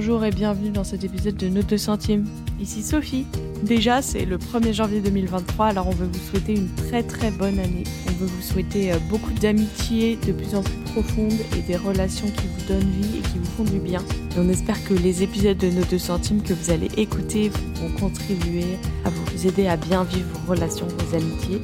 Bonjour et bienvenue dans cet épisode de Note de centimes. Ici Sophie. Déjà, c'est le 1er janvier 2023, alors on veut vous souhaiter une très très bonne année. On veut vous souhaiter euh, beaucoup d'amitié de plus en plus profonde et des relations qui vous donnent vie et qui vous font du bien. Et on espère que les épisodes de Note de centimes que vous allez écouter vont contribuer à vous aider à bien vivre vos relations, vos amitiés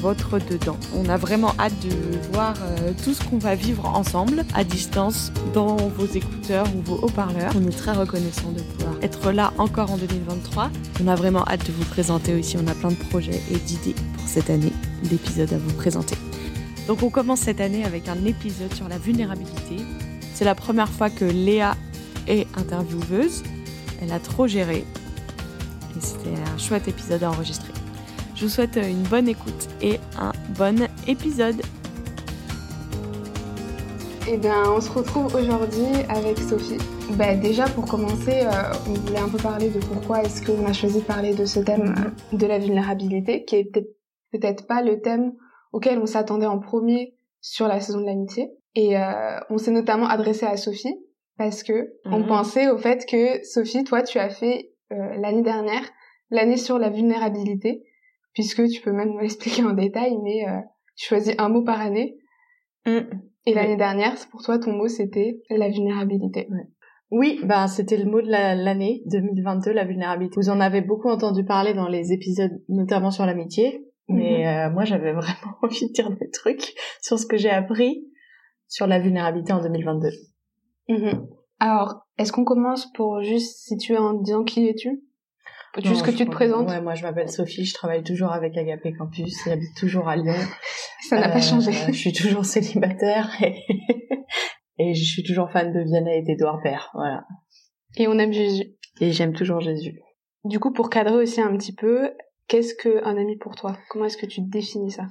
votre dedans. On a vraiment hâte de voir euh, tout ce qu'on va vivre ensemble à distance dans vos écouteurs ou vos haut-parleurs. On est très reconnaissant de pouvoir être là encore en 2023. On a vraiment hâte de vous présenter aussi. On a plein de projets et d'idées pour cette année d'épisodes à vous présenter. Donc on commence cette année avec un épisode sur la vulnérabilité. C'est la première fois que Léa est intervieweuse. Elle a trop géré. Et c'était un chouette épisode à enregistrer. Je vous souhaite une bonne écoute et un bon épisode. Eh bien, on se retrouve aujourd'hui avec Sophie. Bah, déjà, pour commencer, euh, on voulait un peu parler de pourquoi est-ce qu'on a choisi de parler de ce thème euh, de la vulnérabilité, qui est peut-être pas le thème auquel on s'attendait en premier sur la saison de l'amitié. Et euh, on s'est notamment adressé à Sophie parce que on mhm. pensait au fait que Sophie, toi, tu as fait l'année dernière l'année sur la vulnérabilité puisque tu peux même l'expliquer en détail, mais euh, tu choisis un mot par année. Mm. Et l'année dernière, pour toi, ton mot, c'était la vulnérabilité. Oui, bah c'était le mot de l'année 2022, la vulnérabilité. Vous en avez beaucoup entendu parler dans les épisodes, notamment sur l'amitié, mais mm-hmm. euh, moi j'avais vraiment envie de dire des trucs sur ce que j'ai appris sur la vulnérabilité en 2022. Mm-hmm. Alors, est-ce qu'on commence pour juste situer en disant qui es-tu? Juste que tu te présentes. Ouais, moi je m'appelle Sophie, je travaille toujours avec Agapé Campus, j'habite toujours à Lyon. Ça n'a pas changé. Euh, je suis toujours célibataire et, et je suis toujours fan de Vianney et d'Edouard Père, voilà. Et on aime Jésus. Et j'aime toujours Jésus. Du coup, pour cadrer aussi un petit peu, qu'est-ce qu'un ami pour toi? Comment est-ce que tu définis ça?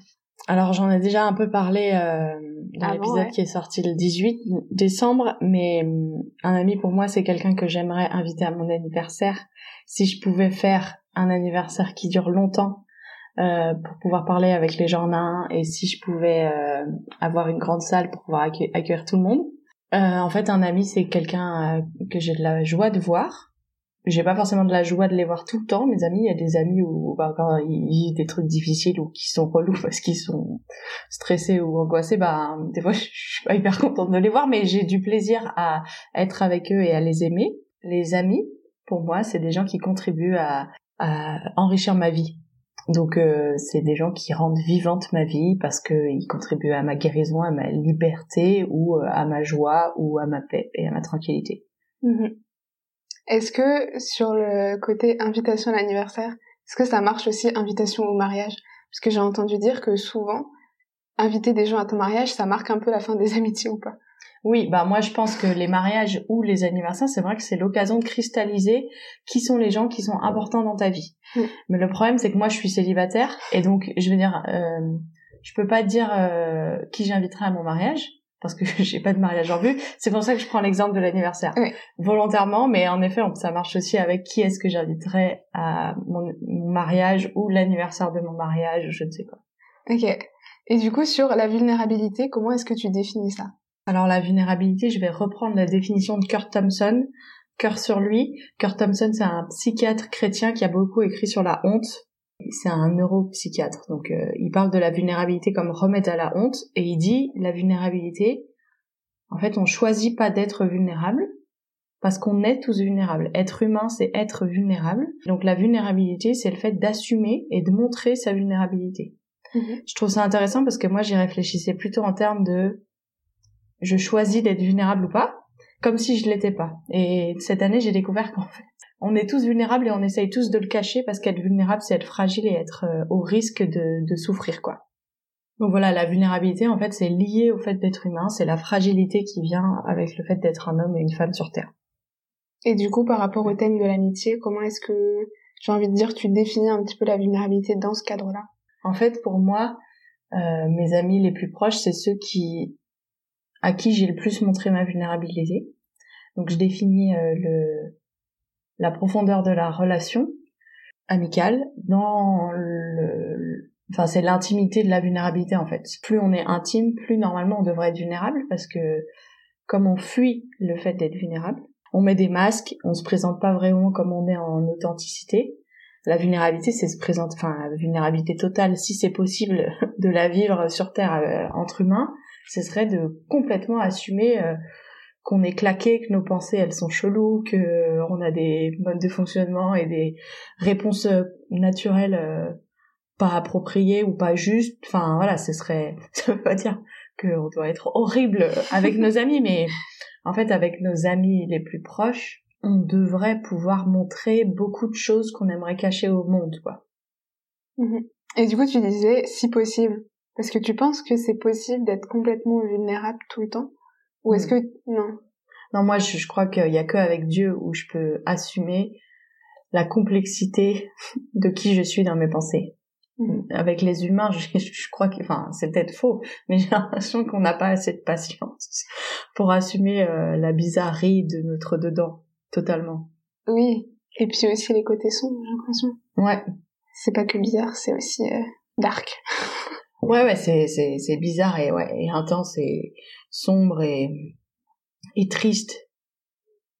Alors j'en ai déjà un peu parlé euh, dans l'épisode qui est sorti le 18 décembre, mais euh, un ami pour moi c'est quelqu'un que j'aimerais inviter à mon anniversaire si je pouvais faire un anniversaire qui dure longtemps euh, pour pouvoir parler avec les gens nains et si je pouvais euh, avoir une grande salle pour pouvoir accueillir tout le monde. Euh, en fait, un ami, c'est quelqu'un que j'ai de la joie de voir. J'ai pas forcément de la joie de les voir tout le temps. Mes amis, il y a des amis où bah, quand ils vivent des trucs difficiles ou qui sont relous parce qu'ils sont stressés ou angoissés, bah des fois je suis pas hyper contente de les voir, mais j'ai du plaisir à être avec eux et à les aimer. Les amis, pour moi, c'est des gens qui contribuent à, enrichir ma vie. Donc euh, c'est des gens qui rendent vivante ma vie parce qu'ils contribuent à ma guérison, à ma liberté ou euh, à ma joie ou à ma paix et à ma tranquillité. Mhm. Est-ce que sur le côté invitation à l'anniversaire, est-ce que ça marche aussi invitation au mariage? Parce que j'ai entendu dire que souvent, inviter des gens à ton mariage, ça marque un peu la fin des amitiés ou pas oui, bah moi je pense que les mariages ou les anniversaires, c'est vrai que c'est l'occasion de cristalliser qui sont les gens qui sont importants dans ta vie. Mm. Mais le problème c'est que moi je suis célibataire et donc je veux dire, euh, je peux pas dire euh, qui j'inviterai à mon mariage parce que j'ai pas de mariage en vue. C'est pour ça que je prends l'exemple de l'anniversaire volontairement, mais en effet ça marche aussi avec qui est-ce que j'inviterai à mon, mon mariage ou l'anniversaire de mon mariage, je ne sais quoi. Ok. Et du coup sur la vulnérabilité, comment est-ce que tu définis ça? Alors la vulnérabilité, je vais reprendre la définition de Kurt Thompson. Cœur sur lui. Kurt Thompson, c'est un psychiatre chrétien qui a beaucoup écrit sur la honte. C'est un neuropsychiatre, donc euh, il parle de la vulnérabilité comme remède à la honte, et il dit la vulnérabilité, en fait, on choisit pas d'être vulnérable, parce qu'on est tous vulnérables. Être humain, c'est être vulnérable. Donc la vulnérabilité, c'est le fait d'assumer et de montrer sa vulnérabilité. Mm-hmm. Je trouve ça intéressant parce que moi, j'y réfléchissais plutôt en termes de je choisis d'être vulnérable ou pas, comme si je l'étais pas. Et cette année, j'ai découvert qu'en fait, on est tous vulnérables et on essaye tous de le cacher parce qu'être vulnérable, c'est être fragile et être euh, au risque de, de souffrir, quoi. Donc voilà, la vulnérabilité, en fait, c'est lié au fait d'être humain, c'est la fragilité qui vient avec le fait d'être un homme et une femme sur Terre. Et du coup, par rapport au thème de l'amitié, comment est-ce que, j'ai envie de dire, tu définis un petit peu la vulnérabilité dans ce cadre-là? En fait, pour moi, euh, mes amis les plus proches, c'est ceux qui à qui j'ai le plus montré ma vulnérabilité. Donc je définis euh, le, la profondeur de la relation amicale dans le, enfin c'est l'intimité de la vulnérabilité en fait. Plus on est intime, plus normalement on devrait être vulnérable parce que comme on fuit le fait d'être vulnérable, On met des masques, on se présente pas vraiment comme on est en authenticité. La vulnérabilité, c'est se présenter, enfin la vulnérabilité totale, si c'est possible de la vivre sur Terre euh, entre humains, ce serait de complètement assumer euh, qu'on est claqué, que nos pensées elles sont cheloues, que euh, on a des modes de fonctionnement et des réponses naturelles pas appropriées ou pas justes. Enfin voilà, ce serait, ça veut pas dire qu'on doit être horrible avec nos amis, mais en fait avec nos amis les plus proches, on devrait pouvoir montrer beaucoup de choses qu'on aimerait cacher au monde, quoi. Mhm. Et du coup, tu disais, si possible, parce que tu penses que c'est possible d'être complètement vulnérable tout le temps? Ou est-ce hmm. que... Non? Non, moi, je, crois qu'il y a que avec Dieu où je peux assumer la complexité de qui je suis dans mes pensées. Mhm. Avec les humains, je, je crois que, enfin, c'est peut-être faux, mais j'ai l'impression qu'on n'a pas assez de patience pour assumer euh, la bizarrerie de notre dedans totalement. Oui, et puis aussi les côtés sombres, j'ai l'impression. Ouais. C'est pas que bizarre, c'est aussi euh, dark. ouais, ouais, c'est c'est c'est bizarre et ouais, et intense et sombre et et triste.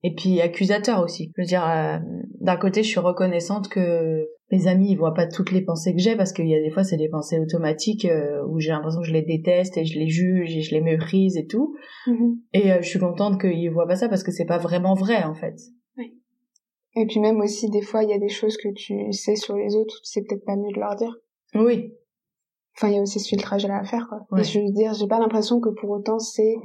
Et puis accusateur aussi. Je veux dire, euh, d'un côté, je suis reconnaissante que mes amis ils voient pas toutes les pensées que j'ai parce qu'il y a des fois c'est des pensées automatiques euh, où j'ai l'impression que je les déteste et je les juge et je les méprise et tout mm-hmm. et euh, je suis contente qu'ils voient pas ça parce que c'est pas vraiment vrai en fait oui. et puis même aussi des fois il y a des choses que tu sais sur les autres c'est peut-être pas mieux de leur dire oui enfin il y a aussi ce filtrage à faire quoi. Et je veux dire j'ai pas l'impression que pour autant c'est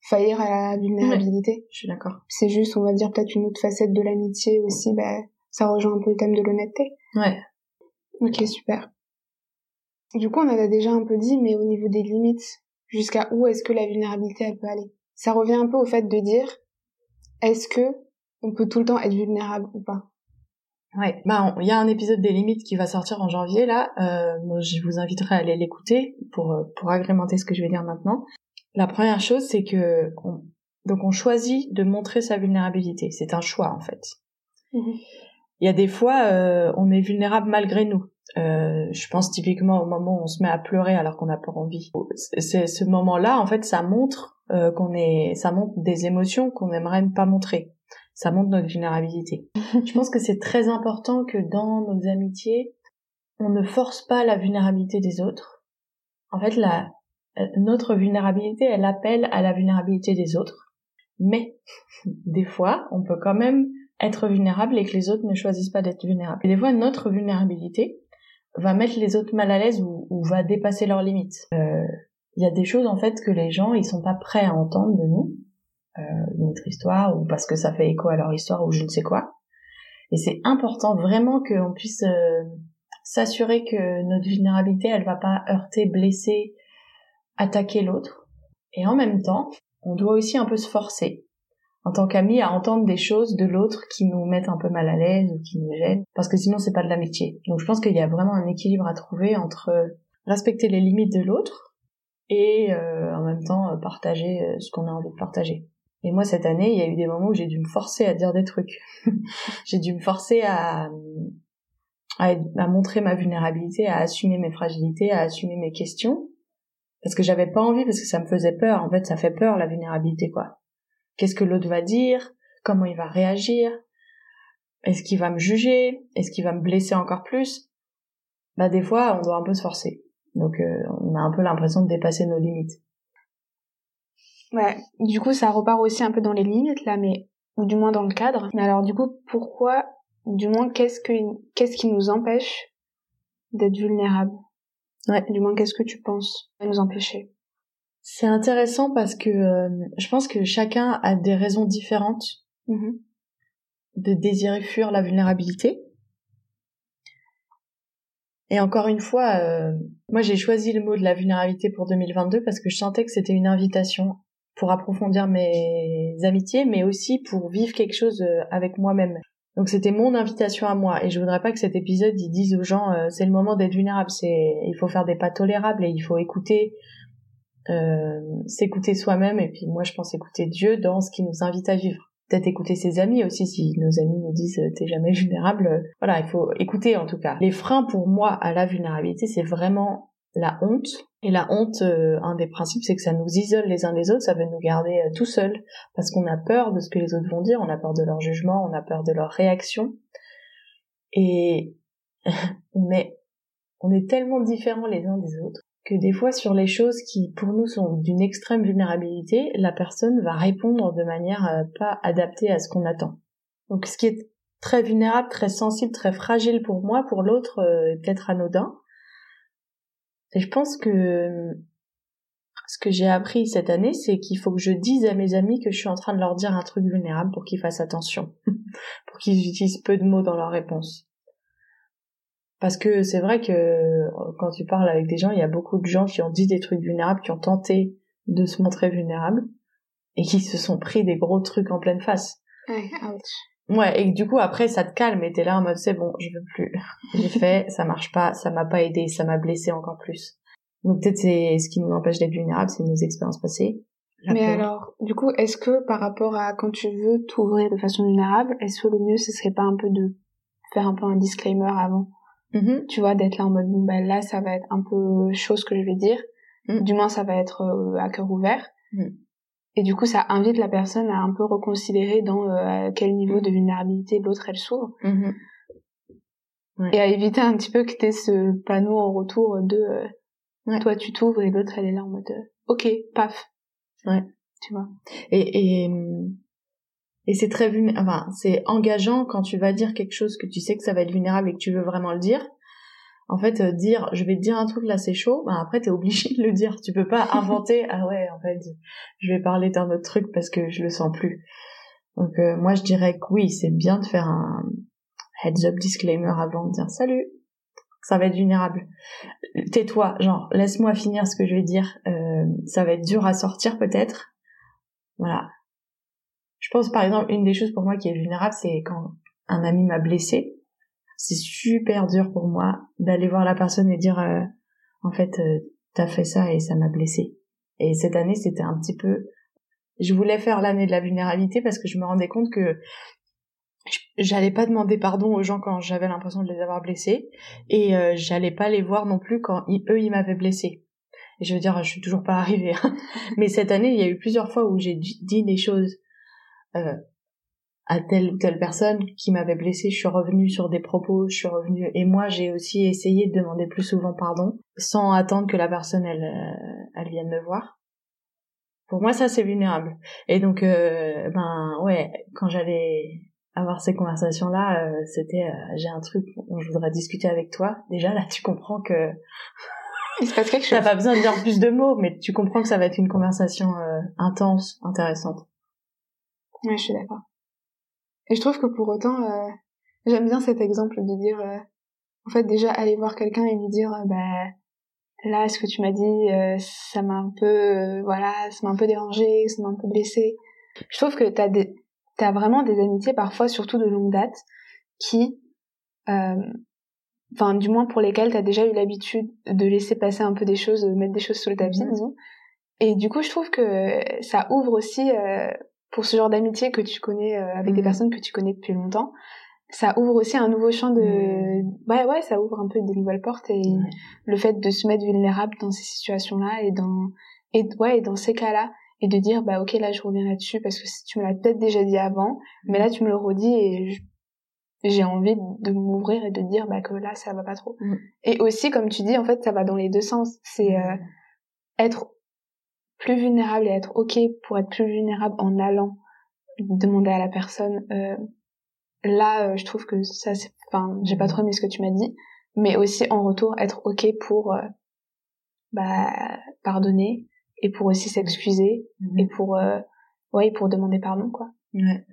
faillir à la vulnérabilité. Je suis d'accord. C'est juste on va dire peut-être une autre facette de l'amitié aussi bah ça rejoint un peu le thème de l'honnêteté. Ouais. Ok, super. Du coup, on en a déjà un peu dit, mais au niveau des limites, jusqu'à où est-ce que la vulnérabilité elle peut aller? Ça revient un peu au fait de dire, est-ce que on peut tout le temps être vulnérable ou pas? Ouais, bah il y a un épisode des limites qui va sortir en janvier là. Euh, je vous inviterai à aller l'écouter pour euh, pour agrémenter ce que je vais dire maintenant. La première chose, c'est que donc on choisit de montrer sa vulnérabilité. C'est un choix en fait. Mhm il y a des fois, euh, on est vulnérable malgré nous. Euh, je pense typiquement au moment où on se met à pleurer alors qu'on n'a pas envie. C'est ce moment-là, en fait, ça montre euh, qu'on est, ça montre des émotions qu'on n'aimerait pas montrer. Ça montre notre vulnérabilité. je pense que c'est très important que dans nos amitiés, on ne force pas la vulnérabilité des autres. En fait, la, notre vulnérabilité, elle appelle à la vulnérabilité des autres. Mais des fois, on peut quand même être vulnérable et que les autres ne choisissent pas d'être vulnérables. Et des fois, notre vulnérabilité va mettre les autres mal à l'aise ou, va dépasser leurs limites. Euh, il y a des choses en fait que les gens ils sont pas prêts à entendre de nous, euh, notre histoire ou parce que ça fait écho à leur histoire ou je ne sais quoi. Et c'est important vraiment qu'on puisse euh, s'assurer que notre vulnérabilité elle va pas heurter, blesser, attaquer l'autre. Et en même temps, on doit aussi un peu se forcer en tant qu'amis à entendre des choses de l'autre qui nous mettent un peu mal à l'aise ou qui nous gênent parce que sinon c'est pas de l'amitié. Donc je pense qu'il y a vraiment un équilibre à trouver entre respecter les limites de l'autre et euh, en même temps euh, partager euh, ce qu'on a envie de partager. Et moi cette année, il y a eu des moments où j'ai dû me forcer à dire des trucs. j'ai dû me forcer à, à, montrer ma vulnérabilité, à assumer mes fragilités, à assumer mes questions parce que j'avais pas envie parce que ça me faisait peur. En fait, ça fait peur la vulnérabilité quoi. Qu'est-ce que l'autre va dire? Comment il va réagir? Est-ce qu'il va me juger? Est-ce qu'il va me blesser encore plus? Bah des fois, on doit un peu se forcer. Donc euh, on a un peu l'impression de dépasser nos limites. Ouais, du coup ça repart aussi un peu dans les limites là, mais ou du moins dans le cadre. Mais alors du coup, pourquoi, du moins qu'est-ce que qu'est-ce qui nous empêche d'être vulnérables? Ouais, du moins qu'est-ce que tu penses à nous empêcher? C'est intéressant parce que euh, je pense que chacun a des raisons différentes mm-hmm. de désirer fuir la vulnérabilité. Et encore une fois, euh, moi j'ai choisi le mot de la vulnérabilité pour 2022 parce que je sentais que c'était une invitation pour approfondir mes amitiés, mais aussi pour vivre quelque chose euh, avec moi-même. Donc c'était mon invitation à moi et je voudrais pas que cet épisode dise aux gens c'est le moment d'être vulnérable, c'est il faut faire des pas tolérables et il faut écouter euh, s'écouter soi-même et puis moi je pense écouter Dieu dans ce qui nous invite à vivre. Peut-être écouter ses amis aussi si nos amis nous disent euh, t'es jamais vulnérable. Voilà, il faut écouter en tout cas. Les freins pour moi à la vulnérabilité, c'est vraiment la honte. Et la honte, euh, un des principes, c'est que ça nous isole les uns les autres, ça veut nous garder euh, tout seuls, parce qu'on a peur de ce que les autres vont dire, on a peur de leur jugement, on a peur de leur réaction. Et on est, on est tellement différents les uns des autres que des fois sur les choses qui pour nous sont d'une extrême vulnérabilité, la personne va répondre de manière euh, pas adaptée à ce qu'on attend. Donc ce qui est très vulnérable, très sensible, très fragile pour moi, pour l'autre euh, peut-être anodin. Je pense que ce que j'ai appris cette année, c'est qu'il faut que je dise à mes amis que je suis en train de leur dire un truc vulnérable pour qu'ils fassent attention, pour qu'ils utilisent peu de mots dans leur réponse. Parce que c'est vrai que quand tu parles avec des gens, il y a beaucoup de gens qui ont dit des trucs vulnérables, qui ont tenté de se montrer vulnérables et qui se sont pris des gros trucs en pleine face. Ouais, et du coup après ça te calme et t'es là en mode c'est bon, je veux plus. J'ai fait, ça marche pas, ça m'a pas aidé, ça m'a blessé encore plus. Donc peut-être c'est ce qui nous empêche d'être vulnérables, c'est nos expériences passées. Mais alors, du coup, est-ce que par rapport à quand tu veux t'ouvrir de façon vulnérable, est-ce que le mieux ce serait pas un peu de faire un peu un disclaimer avant? Mm-hmm. Tu vois, d'être là en mode bon ben là ça va être un peu chose que je vais dire. Mm. Du moins ça va être euh, à cœur ouvert. Mm. Et du coup, ça invite la personne à un peu reconsidérer dans euh, à quel niveau de vulnérabilité l'autre elle s'ouvre. Mhm. Et à éviter un petit peu que t'aies ce panneau en retour de euh, toi tu t'ouvres et l'autre elle est là en mode euh, ok, paf. Ouais. Tu vois. Et, et, et c'est très vulnérable, enfin, c'est engageant quand tu vas dire quelque chose que tu sais que ça va être vulnérable et que tu veux vraiment le dire en fait euh, dire je vais te dire un truc là c'est chaud ben après t'es obligé de le dire. Tu peux pas inventer ah ouais en fait je vais parler d'un autre truc parce que je le sens plus. Donc euh, moi je dirais que oui c'est bien de faire un heads up disclaimer avant de dire salut. Ça va être vulnérable. Tais-toi genre laisse-moi finir ce que je vais dire. Euh, ça va être dur à sortir peut-être. Voilà. Je pense par exemple une des choses pour moi qui est vulnérable c'est quand un ami m'a blessé c'est super dur pour moi d'aller voir la personne et dire euh, en fait euh, t'as fait ça et ça m'a blessé et cette année c'était un petit peu je voulais faire l'année de la vulnérabilité parce que je me rendais compte que j'allais pas demander pardon aux gens quand j'avais l'impression de les avoir blessés et euh, j'allais pas les voir non plus quand eux ils m'avaient blessé et je veux dire je suis toujours pas arrivée hein. mais cette année il y a eu plusieurs fois où j'ai dit des choses euh, à telle ou telle personne qui m'avait blessé, je suis revenue sur des propos, je suis revenue et moi j'ai aussi essayé de demander plus souvent pardon sans attendre que la personne elle euh, elle vienne me voir. Pour moi ça c'est vulnérable. Et donc euh, ben ouais, quand j'allais avoir ces conversations là, euh, c'était j'ai un truc dont je voudrais discuter avec toi. Déjà là tu comprends que il se passe quelque chose. T'as pas besoin de dire plus de mots, mais tu comprends que ça va être une conversation intense, intéressante. Ouais, je suis d'accord. Et je trouve que pour autant, euh, j'aime bien cet exemple de dire, euh, en fait, déjà aller voir quelqu'un et lui dire, euh, bah là, ce que tu m'as dit, ça m'a un peu, voilà, ça m'a un peu dérangé, ça m'a un peu blessé. Je trouve que t'as des, t'as vraiment des amitiés parfois, surtout de longue date, qui, enfin, du moins pour lesquelles t'as déjà eu l'habitude de laisser passer un peu des choses, de mettre des choses sous le tapis, mhm. disons. Et du coup, je trouve que ça ouvre aussi pour ce genre d'amitié que tu connais euh, avec des mm. personnes que tu connais depuis longtemps ça ouvre aussi un nouveau champ de mm. ouais ouais ça ouvre un peu des nouvelles portes et le fait de se mettre vulnérable dans ces situations là et dans et ouais et dans ces cas là et de dire bah ok là je reviens là-dessus parce que tu me l'as peut-être déjà dit avant mais là tu me le redis et j'ai envie de m'ouvrir et de dire bah que là ça va pas trop mm. et aussi comme tu dis en fait ça va dans les deux sens c'est euh, être plus vulnérable et être ok pour être plus vulnérable en allant demander à la personne euh, là euh, je trouve que ça c'est enfin j'ai pas trop aimé ce que tu m'as dit mais aussi en retour être ok pour euh, bah pardonner et pour aussi s'excuser mhm. et pour euh, ouais pour demander pardon quoi. Ouais.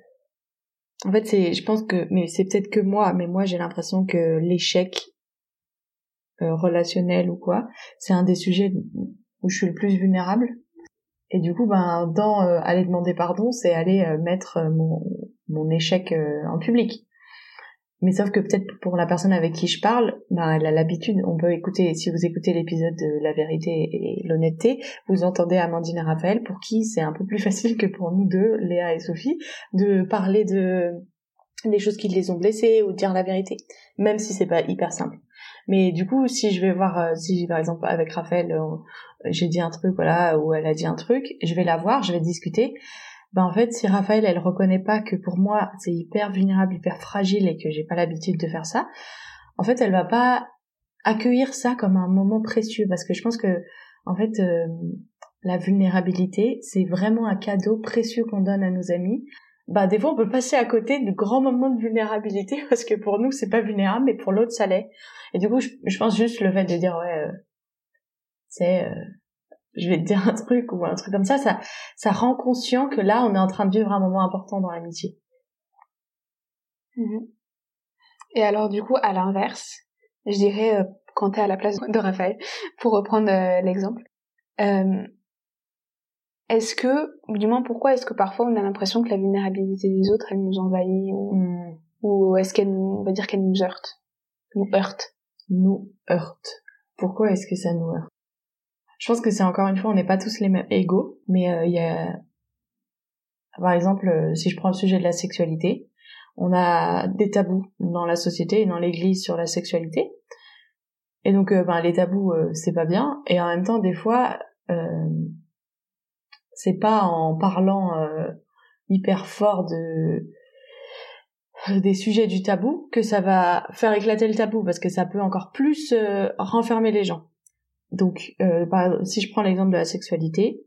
En fait c'est je pense que mais c'est peut-être que moi mais moi j'ai l'impression que l'échec relationnel ou quoi c'est un des sujets où je suis le plus vulnérable et du coup, ben, dans euh, aller demander pardon, c'est aller euh, mettre euh, mon, mon échec en public. Mais sauf que peut-être pour la personne avec qui je parle, ben, elle a l'habitude, on peut écouter, si vous écoutez l'épisode de la vérité et l'honnêteté, vous entendez Amandine et Raphaël, pour qui c'est un peu plus facile que pour nous deux, Léa et Sophie, de parler de des choses qui les ont blessés ou de dire la vérité, même si c'est pas hyper simple. Mais du coup, si je vais voir, si par exemple avec Raphaël, j'ai dit un truc, voilà, ou elle a dit un truc, je vais la voir, je vais discuter. Ben en fait, si Raphaël, elle reconnaît pas que pour moi c'est hyper vulnérable, hyper fragile et que j'ai pas l'habitude de faire ça, en fait, elle va pas accueillir ça comme un moment précieux. Parce que je pense que en fait euh, la vulnérabilité c'est vraiment un cadeau précieux qu'on donne à nos amis. Bah des fois on peut passer à côté de grands moments de vulnérabilité parce que pour nous c'est pas vulnérable mais pour l'autre ça l'est. Et du coup je, pense juste le fait de dire ouais euh, c'est euh, je vais te dire un truc ou un truc comme ça ça ça rend conscient que là on est en train de vivre un moment important dans l'amitié mhm. et alors du coup à l'inverse je dirais, euh, quand tu es à la place de Raphaël, pour reprendre euh, l'exemple. Euh, est-ce que, du moins pourquoi est-ce que parfois on a l'impression que la vulnérabilité des autres, elle nous envahit ou, hmm. ou est-ce qu'elle, on va dire qu'elle nous heurte Nous heurte? Nous heurte. Pourquoi est-ce que ça nous heurte? Je pense que c'est encore une fois, on n'est pas tous les mêmes égaux, mais il y a, par exemple, si je prends le sujet de la sexualité, on a des tabous dans la société et dans l'église sur la sexualité. Et donc, euh, ben, les tabous, euh, c'est pas bien. Et en même temps, des fois, euh, c'est pas en parlant hyper fort de des sujets du tabou que ça va faire éclater le tabou parce que ça peut encore plus renfermer les gens. Donc, si je prends l'exemple de la sexualité,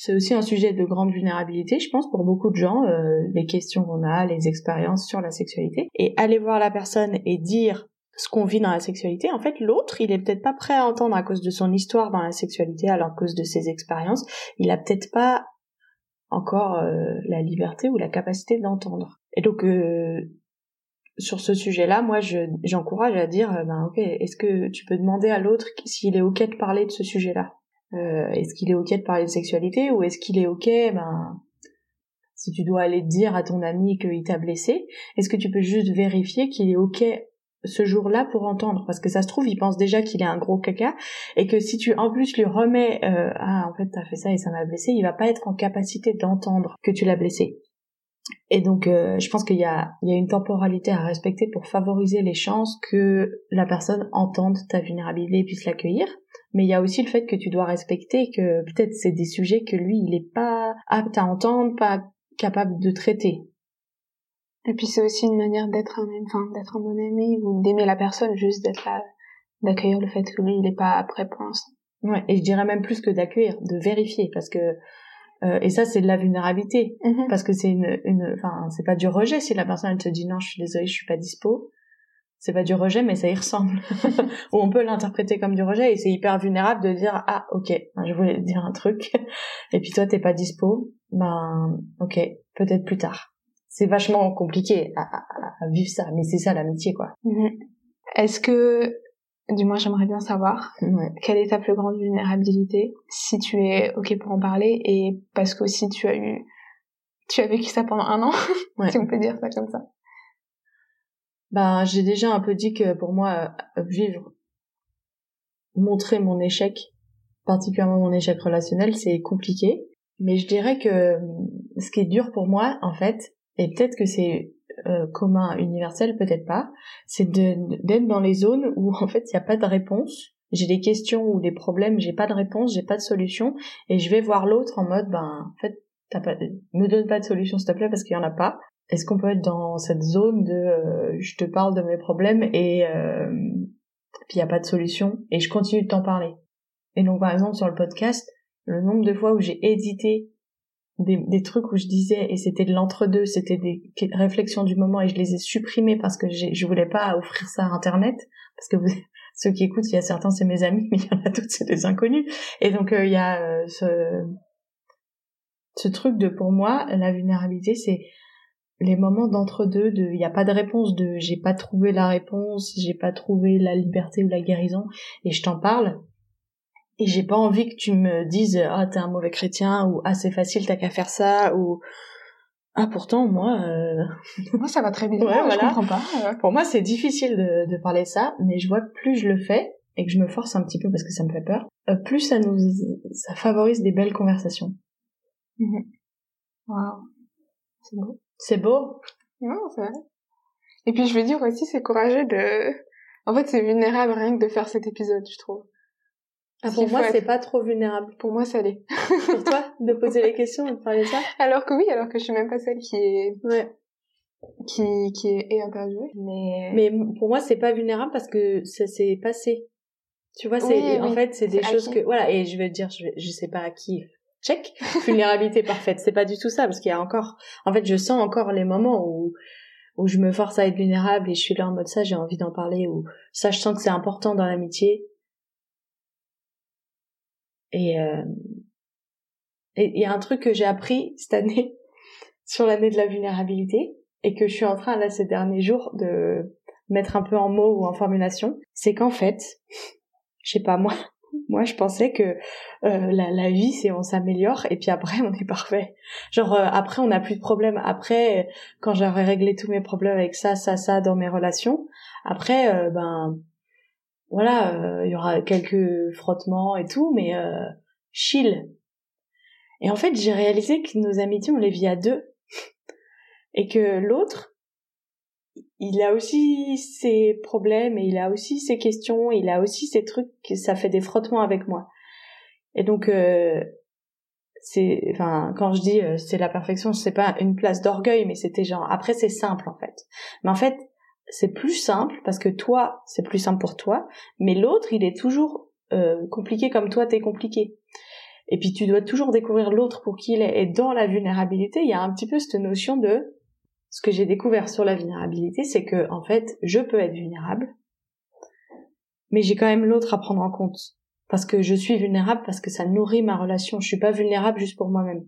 c'est aussi un sujet de grande vulnérabilité, je pense, pour beaucoup de gens, euh, les questions qu'on a, les expériences sur la sexualité. Et aller voir la personne et dire ce qu'on vit dans la sexualité, en fait, l'autre, il est peut-être pas prêt à entendre à cause de son histoire dans la sexualité, alors à cause de ses expériences, il a peut-être pas encore euh, la liberté ou la capacité d'entendre. Et donc, euh, sur ce sujet-là, moi, j'encourage à dire, ben ok, est-ce que tu peux demander à l'autre s'il est ok de parler de ce sujet-là? Euh, est-ce qu'il est ok de parler de sexualité ou est-ce qu'il est ok ben si tu dois aller dire à ton ami qu'il t'a blessé, est-ce que tu peux juste vérifier qu'il est ok ce jour-là pour entendre? Parce que ça se trouve il pense déjà qu'il est un gros caca et que si tu en plus lui remets euh, ah en fait t'as fait ça et ça m'a blessé il va pas être en capacité d'entendre que tu l'as blessé et donc euh, je pense qu'il y a il y a une temporalité à respecter pour favoriser les chances que la personne entende ta vulnérabilité et puisse l'accueillir mais il y a aussi le fait que tu dois respecter que peut-être c'est des sujets que lui il est pas apte à entendre, pas capable de traiter. Et puis c'est aussi une manière d'être un enfin d'être un bon ami ou d'aimer la personne, juste d'être là, d'accueillir le fait que lui il est pas prêt pour l'instant. Ouais, et je dirais même plus que d'accueillir, de vérifier, parce que euh, et ça c'est de la vulnérabilité, mm-hmm. parce que c'est une, une, enfin c'est pas du rejet. Si la personne elle te dit non je suis désolée je suis pas dispo, c'est pas du rejet mais ça y ressemble. Ou on peut l'interpréter comme du rejet. Et c'est hyper vulnérable de dire ah ok je voulais dire un truc. Et puis toi t'es pas dispo. Ben ok peut-être plus tard. C'est vachement compliqué à, vivre ça. Mais c'est ça l'amitié quoi. Mhm. est-ce que du moins j'aimerais bien savoir quelle est ta plus grande vulnérabilité si tu es ok pour en parler et parce qu'aussi tu as eu tu as vécu ça pendant un an si on peut dire ça comme ça. Ben, j'ai déjà un peu dit que pour moi, euh, vivre, montrer mon échec, particulièrement mon échec relationnel, c'est compliqué. Mais je dirais que ce qui est dur pour moi, en fait, et peut-être que c'est euh, commun, universel, peut-être pas, c'est d'être dans les zones où en fait il n'y a pas de réponse. J'ai des questions ou des problèmes, j'ai pas de réponse, j'ai pas de solution, et je vais voir l'autre en mode, ben, en fait, t'as pas, me donne pas de solution s'il te plaît parce qu'il y en a pas est-ce qu'on peut être dans cette zone de euh, je te parle de mes problèmes et euh, puis il n'y a pas de solution et je continue de t'en parler? Et donc par exemple sur le podcast, le nombre de fois où j'ai édité des, des, trucs où je disais et c'était de l'entre-deux, c'était des réflexions du moment et je les ai supprimées parce que je voulais pas offrir ça à internet parce que vous, ceux qui écoutent, il y a certains c'est mes amis mais il y en a d'autres c'est des inconnus et donc euh, il y a ce ce truc de pour moi la vulnérabilité c'est les moments d'entre-deux, de il n'y a pas de réponse, de j'ai pas trouvé la réponse, j'ai pas trouvé la liberté ou la guérison, et je t'en parle. Et j'ai pas envie que tu me dises ah t'es un mauvais chrétien ou ah c'est facile t'as qu'à faire ça ou ah pourtant moi euh... moi ça va très bien ouais, je comprends pas pour moi c'est difficile de, de parler ça mais je vois que plus je le fais et que je me force un petit peu parce que ça me fait peur euh, plus ça nous ça favorise des belles conversations mmh. wow. c'est beau c'est beau. Non, c'est vrai. Et puis je veux dire aussi, c'est courageux de En fait, c'est vulnérable rien que de faire cet épisode, je trouve. Ah, pour moi, c'est pas trop vulnérable. Pour moi, ça l'est. pour toi, de poser les questions et de parler de ça? Alors que oui, alors que je suis même pas celle qui est... Ouais. Qui, qui est interviewée. Mais... Mais pour moi, c'est pas vulnérable parce que ça s'est passé. Tu vois, c'est, en fait, c'est des choses que, voilà, et je vais te dire, je, je sais pas à qui, check, vulnérabilité parfaite. C'est pas du tout ça, parce qu'il y a encore, en fait, je sens encore les moments où, où je me force à être vulnérable et je suis là en mode ça, j'ai envie d'en parler, ou ça, je sens que c'est important dans l'amitié. Et euh, il y a un truc que j'ai appris cette année sur l'année de la vulnérabilité et que je suis en train là ces derniers jours de mettre un peu en mots ou en formulation, c'est qu'en fait, je sais pas moi, moi je pensais que euh, la, la, vie c'est on s'améliore et puis après on est parfait. Genre euh, après on n'a plus de problèmes. Après quand j'aurais réglé tous mes problèmes avec ça, ça, ça dans mes relations, après euh, ben voilà, euh, il y aura quelques frottements et tout, mais euh, chill. Et en fait, j'ai réalisé que nos amitiés, on les vit à deux. Et que l'autre, il a aussi ses problèmes et il a aussi ses questions, il a aussi ses trucs, ça fait des frottements avec moi. Et donc, euh, c'est, enfin, quand je dis c'est la perfection, c'est pas une place d'orgueil, mais c'était genre, après c'est simple en fait. Mais en fait, c'est plus simple parce que toi, c'est plus simple pour toi, mais l'autre, il est toujours euh, compliqué comme toi, t'es compliqué. Et puis tu dois toujours découvrir l'autre pour qui il est. Et dans la vulnérabilité, il y a un petit peu cette notion de ce que j'ai découvert sur la vulnérabilité, c'est que en fait, je peux être vulnérable, mais j'ai quand même l'autre à prendre en compte parce que je suis vulnérable parce que ça nourrit ma relation. Je suis pas vulnérable juste pour moi-même.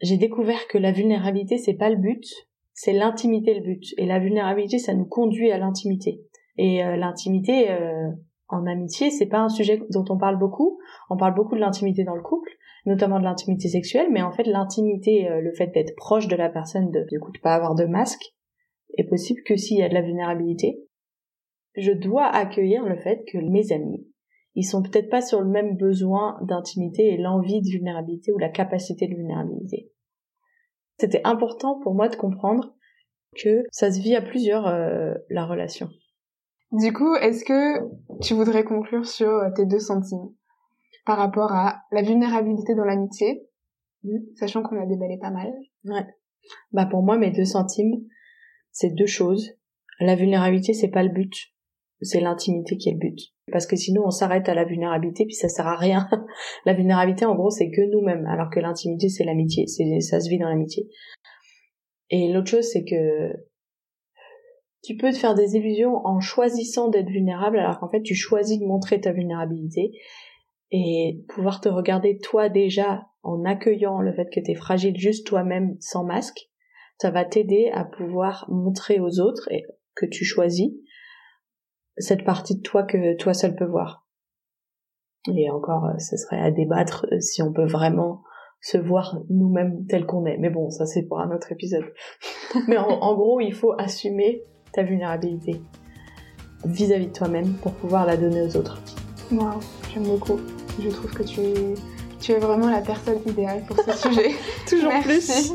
J'ai découvert que la vulnérabilité c'est pas le but, c'est l'intimité le but. Et la vulnérabilité, ça nous conduit à l'intimité. Et euh, l'intimité euh, en amitié, c'est pas un sujet dont on parle beaucoup. On parle beaucoup de l'intimité dans le couple, notamment de l'intimité sexuelle, mais en fait l'intimité, euh, le fait d'être proche de la personne, de du coup pas avoir de masque, est possible que s'il y a de la vulnérabilité. Je dois accueillir le fait que mes amis, ils sont peut-être pas sur le même besoin d'intimité et l'envie de vulnérabilité ou la capacité de vulnérabilité. C'était important pour moi de comprendre que ça se vit à plusieurs euh, la relation. Du coup, est-ce que tu voudrais conclure sur euh, tes deux centimes par rapport à la vulnérabilité dans l'amitié, sachant qu'on a déballé pas mal? Ouais. Bah pour moi, mes deux centimes, c'est deux choses. La vulnérabilité, c'est pas le but, c'est l'intimité qui est le but. Parce que sinon, on s'arrête à la vulnérabilité, puis ça sert à rien. la vulnérabilité, en gros, c'est que nous-mêmes, alors que l'intimité, c'est l'amitié. C'est, ça se vit dans l'amitié. Et l'autre chose, c'est que tu peux te faire des illusions en choisissant d'être vulnérable, alors qu'en fait, tu choisis de montrer ta vulnérabilité et pouvoir te regarder toi déjà en accueillant le fait que tu es fragile juste toi-même sans masque. Ça va t'aider à pouvoir montrer aux autres que tu choisis cette partie de toi que toi seul peux voir. Et encore, euh, ce serait à débattre euh, si on peut vraiment se voir nous-mêmes tel qu'on est. Mais bon, ça c'est pour un autre épisode. Mais en, gros, il faut assumer ta vulnérabilité vis-à-vis de toi-même pour pouvoir la donner aux autres. Waouh, j'aime beaucoup. Je trouve que tu es, tu es vraiment la personne idéale pour ce sujet. Toujours plus.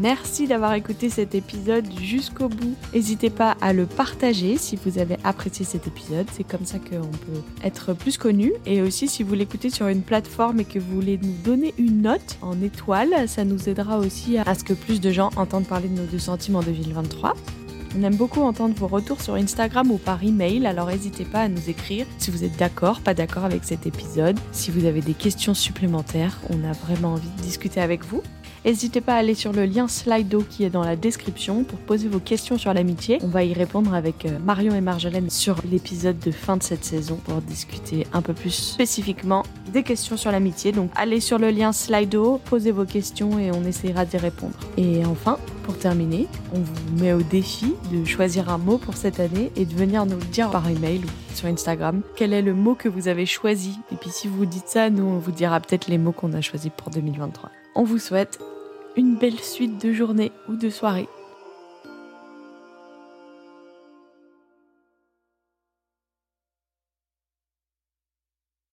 Merci d'avoir écouté cet épisode jusqu'au bout. N'hésitez pas à le partager si vous avez apprécié cet épisode. C'est comme ça qu'on peut être plus connu. Et aussi, si vous l'écoutez sur une plateforme et que vous voulez nous donner une note en étoile, ça nous aidera aussi à ce que plus de gens entendent parler de nos deux centimes en 2023. On aime beaucoup entendre vos retours sur Instagram ou par email, alors n'hésitez pas à nous écrire si vous êtes d'accord, pas d'accord avec cet épisode, si vous avez des questions supplémentaires, on a vraiment envie de discuter avec vous. N'hésitez pas à aller sur le lien Slido qui est dans la description pour poser vos questions sur l'amitié. On va y répondre avec euh, Marion et Marjolaine sur l'épisode de fin de cette saison pour discuter un peu plus spécifiquement des questions sur l'amitié. Donc allez sur le lien Slido, posez vos questions et on essayera d'y répondre. Et enfin, pour terminer, on vous met au défi de choisir un mot pour cette année et de venir nous dire par email ou sur Instagram quel est le mot que vous avez choisi? Et puis si vous dites ça, nous on vous dira peut-être les mots qu'on a choisis pour 2023. On vous souhaite une belle suite de journée ou de soirée